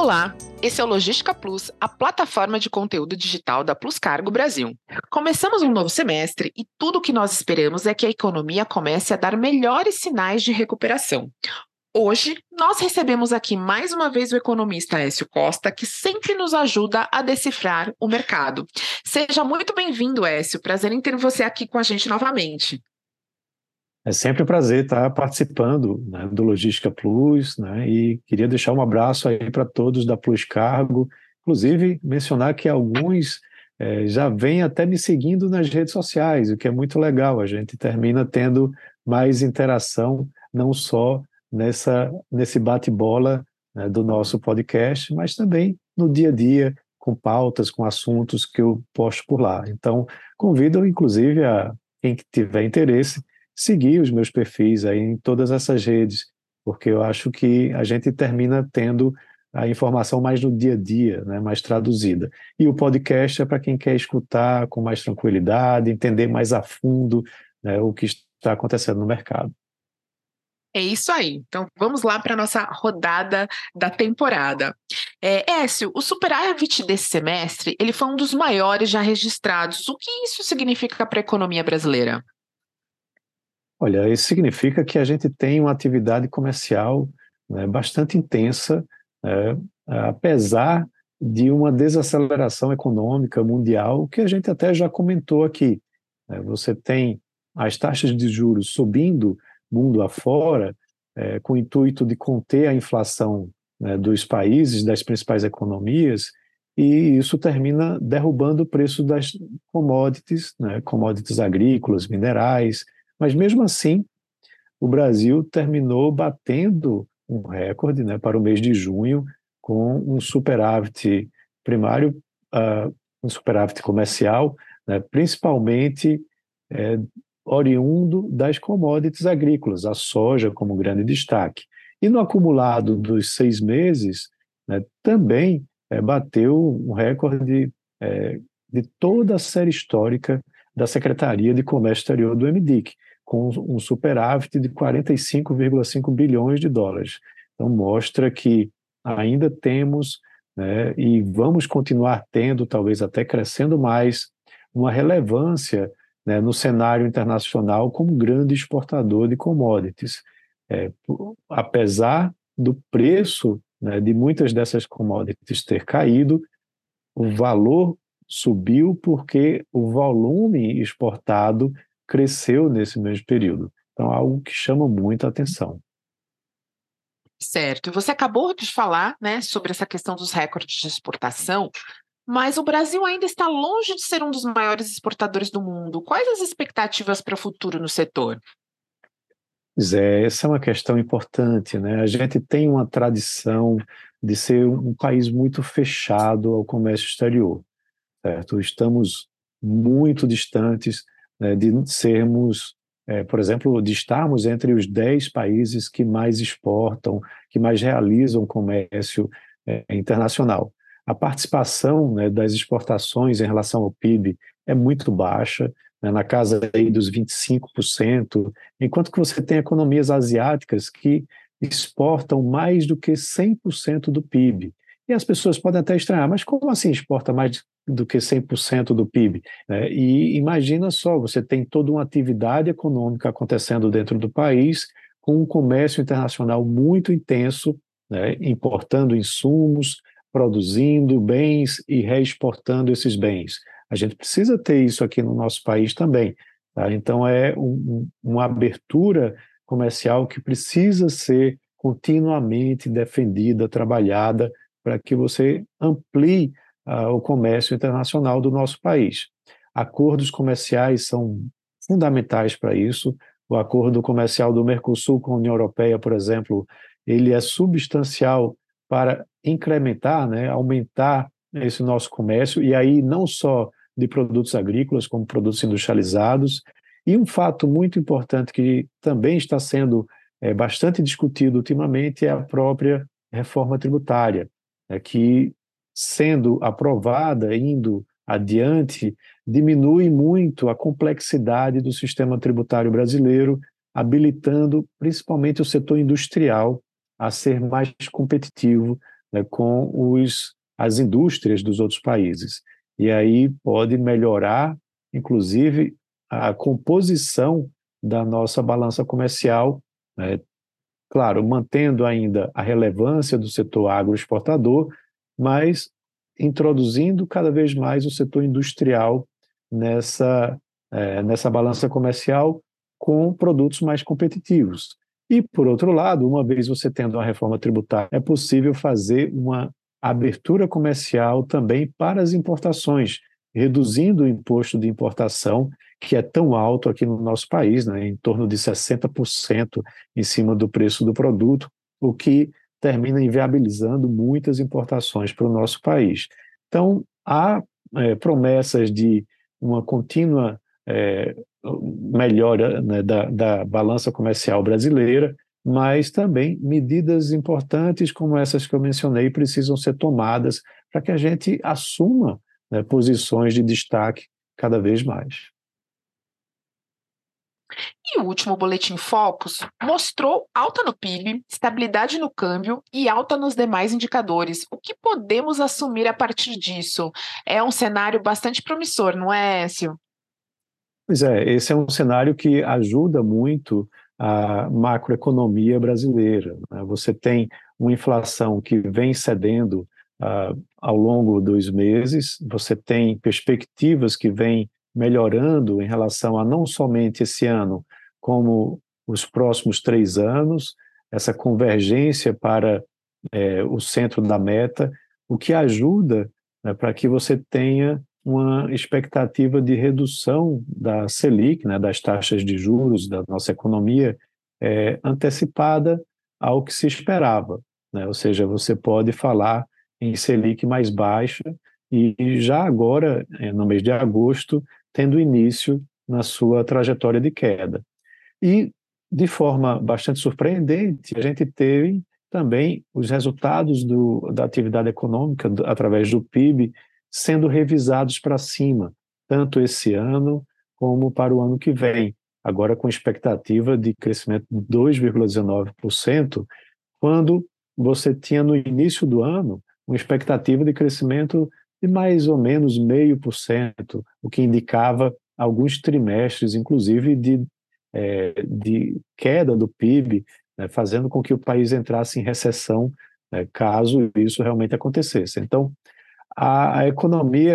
Olá, esse é o Logística Plus, a plataforma de conteúdo digital da Plus Cargo Brasil. Começamos um novo semestre e tudo o que nós esperamos é que a economia comece a dar melhores sinais de recuperação. Hoje, nós recebemos aqui mais uma vez o economista Écio Costa, que sempre nos ajuda a decifrar o mercado. Seja muito bem-vindo, Écio. Prazer em ter você aqui com a gente novamente. É sempre um prazer estar participando né, do Logística Plus, né, e queria deixar um abraço aí para todos da Plus Cargo, inclusive mencionar que alguns é, já vêm até me seguindo nas redes sociais, o que é muito legal, a gente termina tendo mais interação, não só nessa, nesse bate-bola né, do nosso podcast, mas também no dia a dia, com pautas, com assuntos que eu posto por lá. Então, convido inclusive a quem tiver interesse seguir os meus perfis aí em todas essas redes, porque eu acho que a gente termina tendo a informação mais no dia a dia, né, mais traduzida. E o podcast é para quem quer escutar com mais tranquilidade, entender mais a fundo né, o que está acontecendo no mercado. É isso aí. Então vamos lá para a nossa rodada da temporada. É, Écio, o superávit desse semestre ele foi um dos maiores já registrados. O que isso significa para a economia brasileira? Olha, isso significa que a gente tem uma atividade comercial né, bastante intensa, né, apesar de uma desaceleração econômica mundial, que a gente até já comentou aqui. Né, você tem as taxas de juros subindo mundo afora, é, com o intuito de conter a inflação né, dos países, das principais economias, e isso termina derrubando o preço das commodities, né, commodities agrícolas, minerais, mas mesmo assim, o Brasil terminou batendo um recorde né, para o mês de junho, com um superávit primário, uh, um superávit comercial, né, principalmente é, oriundo das commodities agrícolas, a soja como grande destaque. E no acumulado dos seis meses, né, também é, bateu um recorde é, de toda a série histórica da Secretaria de Comércio Exterior do MDIC, com um superávit de 45,5 bilhões de dólares. Então, mostra que ainda temos, né, e vamos continuar tendo, talvez até crescendo mais, uma relevância né, no cenário internacional como grande exportador de commodities. É, apesar do preço né, de muitas dessas commodities ter caído, o valor subiu porque o volume exportado cresceu nesse mesmo período. Então, algo que chama muito a atenção. Certo. Você acabou de falar né, sobre essa questão dos recordes de exportação, mas o Brasil ainda está longe de ser um dos maiores exportadores do mundo. Quais as expectativas para o futuro no setor? Zé, essa é uma questão importante. Né? A gente tem uma tradição de ser um país muito fechado ao comércio exterior. Certo? Estamos muito distantes né, de sermos, é, por exemplo, de estarmos entre os 10 países que mais exportam, que mais realizam comércio é, internacional. A participação né, das exportações em relação ao PIB é muito baixa, né, na casa aí dos 25%, enquanto que você tem economias asiáticas que exportam mais do que 100% do PIB. E as pessoas podem até estranhar, mas como assim exporta mais do que 100% do PIB? Né? E imagina só, você tem toda uma atividade econômica acontecendo dentro do país, com um comércio internacional muito intenso, né? importando insumos, produzindo bens e reexportando esses bens. A gente precisa ter isso aqui no nosso país também. Tá? Então, é um, uma abertura comercial que precisa ser continuamente defendida, trabalhada, para que você amplie uh, o comércio internacional do nosso país. Acordos comerciais são fundamentais para isso. O acordo comercial do Mercosul com a União Europeia, por exemplo, ele é substancial para incrementar, né, aumentar esse nosso comércio, e aí não só de produtos agrícolas, como produtos industrializados. E um fato muito importante que também está sendo é, bastante discutido ultimamente é a própria reforma tributária é que, sendo aprovada, indo adiante, diminui muito a complexidade do sistema tributário brasileiro, habilitando principalmente o setor industrial a ser mais competitivo né, com os, as indústrias dos outros países. E aí pode melhorar, inclusive, a composição da nossa balança comercial, né, claro, mantendo ainda a relevância do setor agroexportador, mas introduzindo cada vez mais o setor industrial nessa, é, nessa balança comercial com produtos mais competitivos. E, por outro lado, uma vez você tendo uma reforma tributária, é possível fazer uma abertura comercial também para as importações, reduzindo o imposto de importação, que é tão alto aqui no nosso país, né, em torno de 60% em cima do preço do produto, o que termina inviabilizando muitas importações para o nosso país. Então, há é, promessas de uma contínua é, melhora né, da, da balança comercial brasileira, mas também medidas importantes como essas que eu mencionei precisam ser tomadas para que a gente assuma né, posições de destaque cada vez mais. E o último boletim Focus mostrou alta no PIB, estabilidade no câmbio e alta nos demais indicadores. O que podemos assumir a partir disso? É um cenário bastante promissor, não é, Écio? Pois é, esse é um cenário que ajuda muito a macroeconomia brasileira. Né? Você tem uma inflação que vem cedendo uh, ao longo dos meses, você tem perspectivas que vêm melhorando em relação a não somente esse ano, como os próximos três anos, essa convergência para é, o centro da meta, o que ajuda né, para que você tenha uma expectativa de redução da Selic, né, das taxas de juros da nossa economia, é, antecipada ao que se esperava. Né? Ou seja, você pode falar em Selic mais baixa e já agora, é, no mês de agosto, tendo início na sua trajetória de queda. E, de forma bastante surpreendente, a gente teve também os resultados do, da atividade econômica através do PIB sendo revisados para cima, tanto esse ano como para o ano que vem, agora com expectativa de crescimento de 2,19%, quando você tinha no início do ano uma expectativa de crescimento de mais ou menos meio por cento, o que indicava alguns trimestres, inclusive, de, é, de queda do PIB, né, fazendo com que o país entrasse em recessão, né, caso isso realmente acontecesse. Então, a, a economia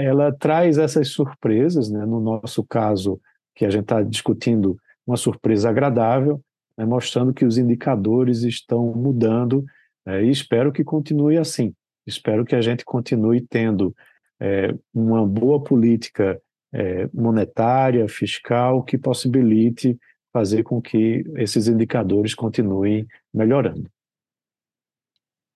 ela traz essas surpresas, né? no nosso caso, que a gente está discutindo, uma surpresa agradável, né? mostrando que os indicadores estão mudando né? e espero que continue assim. Espero que a gente continue tendo é, uma boa política é, monetária, fiscal, que possibilite fazer com que esses indicadores continuem melhorando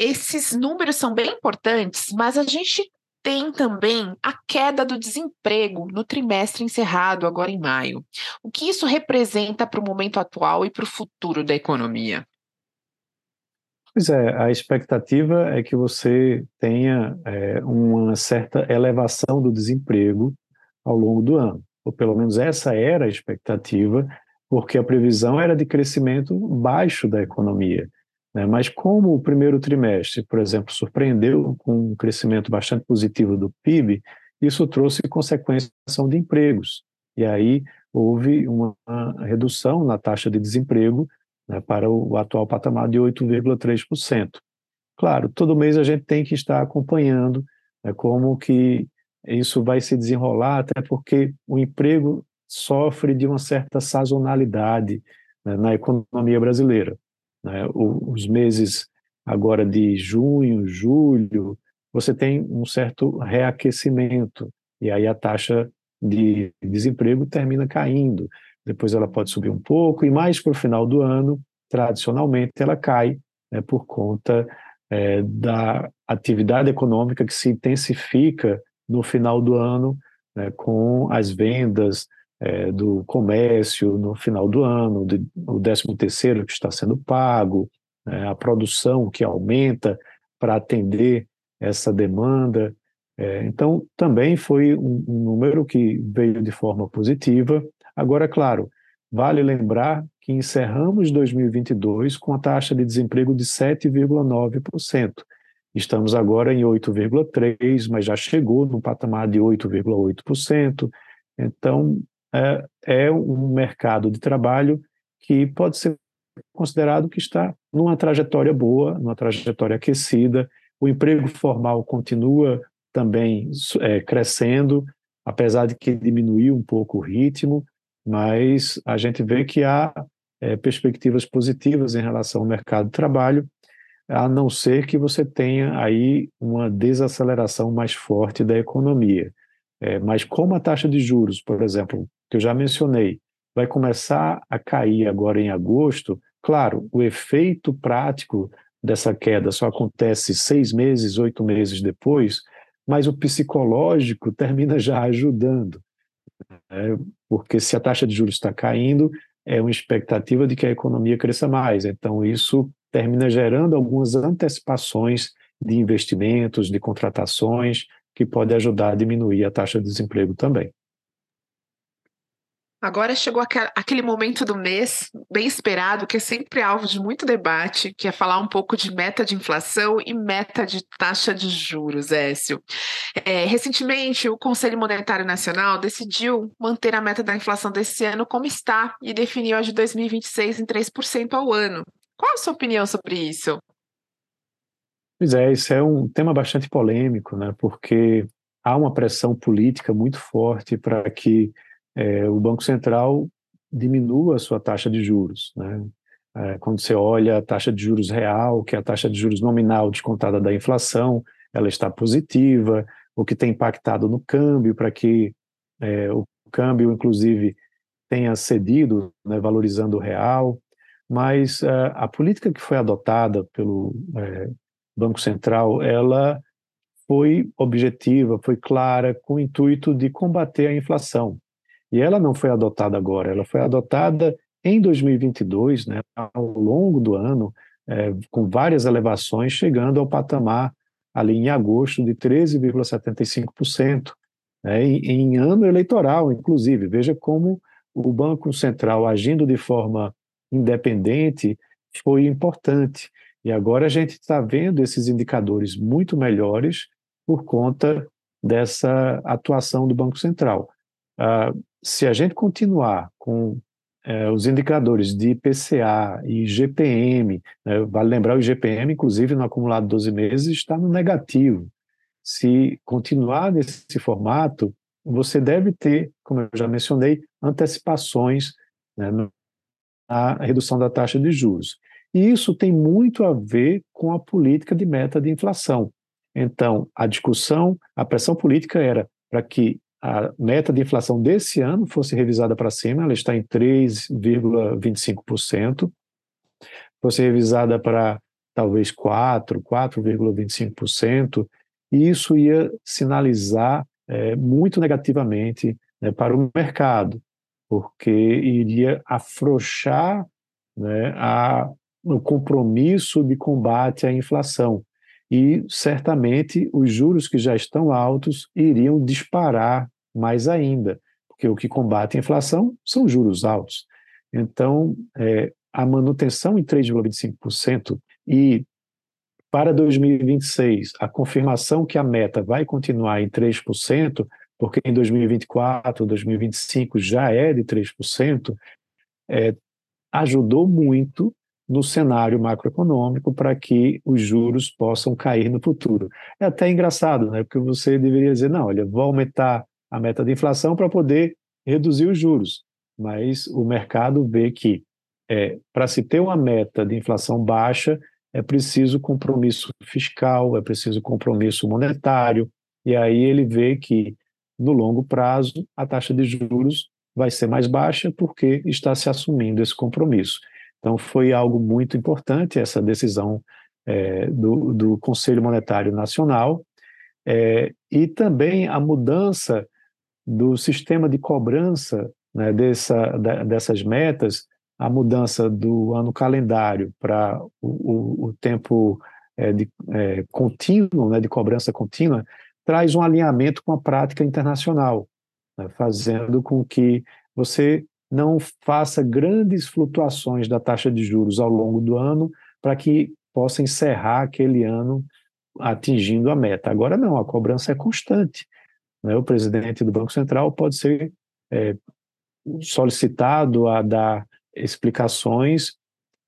esses números são bem importantes, mas a gente tem também a queda do desemprego no trimestre encerrado, agora em maio. O que isso representa para o momento atual e para o futuro da economia? Pois é, a expectativa é que você tenha é, uma certa elevação do desemprego ao longo do ano, ou pelo menos essa era a expectativa, porque a previsão era de crescimento baixo da economia. Né? Mas como o primeiro trimestre, por exemplo, surpreendeu com um crescimento bastante positivo do PIB, isso trouxe consequências de empregos. E aí houve uma redução na taxa de desemprego né, para o atual patamar de 8,3%. Claro, todo mês a gente tem que estar acompanhando né, como que isso vai se desenrolar, até porque o emprego sofre de uma certa sazonalidade né, na economia brasileira. Né? Os meses agora de junho, julho, você tem um certo reaquecimento, e aí a taxa de desemprego termina caindo. Depois ela pode subir um pouco, e mais para o final do ano, tradicionalmente, ela cai né, por conta é, da atividade econômica que se intensifica no final do ano, né, com as vendas, é, do comércio no final do ano, de, o 13 terceiro que está sendo pago, é, a produção que aumenta para atender essa demanda. É, então, também foi um, um número que veio de forma positiva. Agora, claro, vale lembrar que encerramos 2022 com a taxa de desemprego de 7,9%. Estamos agora em 8,3%, mas já chegou no patamar de 8,8%. Então, é, é um mercado de trabalho que pode ser considerado que está numa trajetória boa, numa trajetória aquecida. O emprego formal continua também é, crescendo, apesar de que diminuiu um pouco o ritmo, mas a gente vê que há é, perspectivas positivas em relação ao mercado de trabalho, a não ser que você tenha aí uma desaceleração mais forte da economia. É, mas como a taxa de juros, por exemplo, que eu já mencionei, vai começar a cair agora em agosto, claro, o efeito prático dessa queda só acontece seis meses, oito meses depois, mas o psicológico termina já ajudando. Né? Porque se a taxa de juros está caindo, é uma expectativa de que a economia cresça mais. Então, isso termina gerando algumas antecipações de investimentos, de contratações, que pode ajudar a diminuir a taxa de desemprego também. Agora chegou aquele momento do mês bem esperado, que é sempre alvo de muito debate, que é falar um pouco de meta de inflação e meta de taxa de juros, Écio. É, recentemente, o Conselho Monetário Nacional decidiu manter a meta da inflação desse ano como está e definiu a de 2026 em 3% ao ano. Qual a sua opinião sobre isso? Pois é, isso é um tema bastante polêmico, né? porque há uma pressão política muito forte para que é, o Banco Central diminua a sua taxa de juros. Né? É, quando você olha a taxa de juros real, que é a taxa de juros nominal descontada da inflação, ela está positiva, o que tem impactado no câmbio para que é, o câmbio, inclusive, tenha cedido, né, valorizando o real. Mas é, a política que foi adotada pelo é, Banco Central, ela foi objetiva, foi clara, com o intuito de combater a inflação. E ela não foi adotada agora, ela foi adotada em 2022, né, ao longo do ano, é, com várias elevações, chegando ao patamar ali em agosto de 13,75%, né, em, em ano eleitoral, inclusive. Veja como o Banco Central, agindo de forma independente, foi importante. E agora a gente está vendo esses indicadores muito melhores por conta dessa atuação do Banco Central. Ah, se a gente continuar com é, os indicadores de IPCA e GPM, né, vale lembrar o IGPM, inclusive no acumulado 12 meses, está no negativo. Se continuar nesse formato, você deve ter, como eu já mencionei, antecipações né, na redução da taxa de juros. E isso tem muito a ver com a política de meta de inflação. Então, a discussão, a pressão política era para que a meta de inflação desse ano fosse revisada para cima, ela está em 3,25%, fosse revisada para talvez 4, 4,25%, e isso ia sinalizar é, muito negativamente né, para o mercado, porque iria afrouxar né, a, o compromisso de combate à inflação e certamente os juros que já estão altos iriam disparar mais ainda, porque o que combate a inflação são juros altos. Então, é, a manutenção em 3,25% e para 2026, a confirmação que a meta vai continuar em 3%, porque em 2024, 2025 já é de 3%, é, ajudou muito no cenário macroeconômico para que os juros possam cair no futuro. É até engraçado, né? Porque você deveria dizer, não, olha, vou aumentar a meta de inflação para poder reduzir os juros. Mas o mercado vê que é, para se ter uma meta de inflação baixa, é preciso compromisso fiscal, é preciso compromisso monetário, e aí ele vê que no longo prazo a taxa de juros vai ser mais baixa porque está se assumindo esse compromisso. Então, foi algo muito importante essa decisão é, do, do, Conselho Monetário Nacional é, e também a mudança do sistema de cobrança né, dessa, da, dessas metas, a mudança do ano calendário para o, o, o, tempo é, de, é, contínuo, né, de cobrança contínua, traz um alinhamento com a prática internacional, né, fazendo com que você não faça grandes flutuações da taxa de juros ao longo do ano para que possa encerrar aquele ano atingindo a meta. Agora não, a cobrança é constante. Né? O presidente do Banco Central pode ser é, solicitado a dar explicações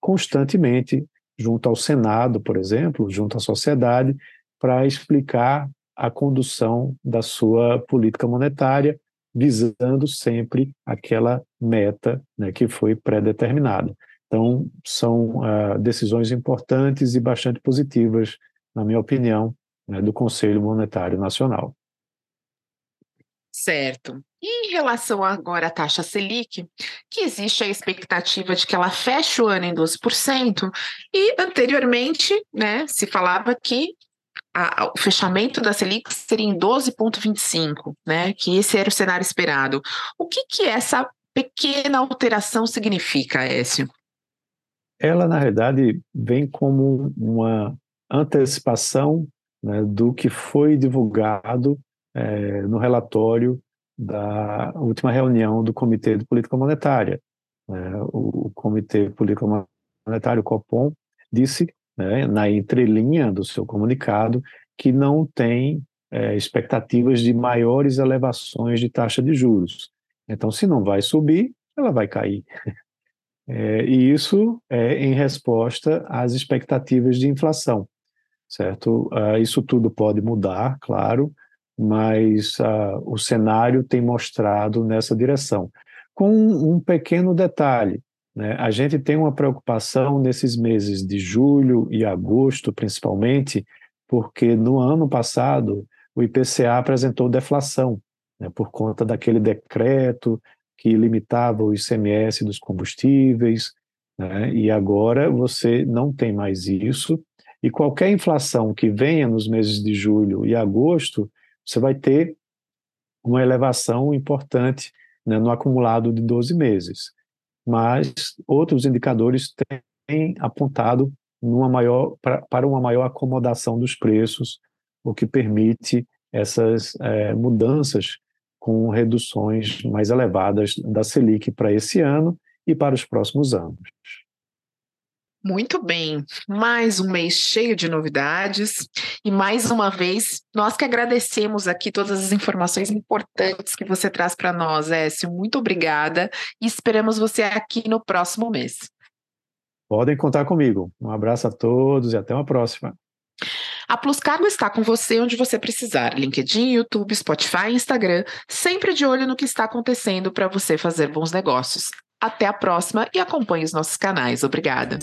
constantemente junto ao Senado, por exemplo, junto à sociedade, para explicar a condução da sua política monetária, visando sempre aquela meta né, que foi pré-determinada. Então, são uh, decisões importantes e bastante positivas, na minha opinião, né, do Conselho Monetário Nacional. Certo. E em relação agora à taxa Selic, que existe a expectativa de que ela feche o ano em 12%, e anteriormente né, se falava que a, o fechamento da Selic seria em 12,25, né? Que esse era o cenário esperado. O que, que essa pequena alteração significa, Écio? Ela, na verdade, vem como uma antecipação né, do que foi divulgado é, no relatório da última reunião do Comitê de Política Monetária. É, o, Comitê de Política Monetária, o COPOM, disse, né, na entrelinha do seu comunicado, que não tem é, expectativas de maiores elevações de taxa de juros. Então, se não vai subir, ela vai cair. É, e isso é em resposta às expectativas de inflação, certo? Uh, isso tudo pode mudar, claro, mas uh, o cenário tem mostrado nessa direção. Com um pequeno detalhe, né? a gente tem uma preocupação nesses meses de julho e agosto, principalmente, porque no ano passado o IPCA apresentou deflação, né, por conta daquele decreto que limitava o ICMS dos combustíveis, né, e agora você não tem mais isso, e qualquer inflação que venha nos meses de julho e agosto você vai ter uma elevação importante né, no acumulado de 12 meses. Mas outros indicadores têm apontado numa maior, pra, para uma maior acomodação dos preços, o que permite essas é, mudanças com reduções mais elevadas da Selic para esse ano e para os próximos anos. Muito bem, mais um mês cheio de novidades e mais uma vez nós que agradecemos aqui todas as informações importantes que você traz para nós, Écio. Muito obrigada e esperamos você aqui no próximo mês. Podem contar comigo. Um abraço a todos e até uma próxima. A Plus Cargo está com você onde você precisar: LinkedIn, YouTube, Spotify, Instagram, sempre de olho no que está acontecendo para você fazer bons negócios. Até a próxima e acompanhe os nossos canais. Obrigada.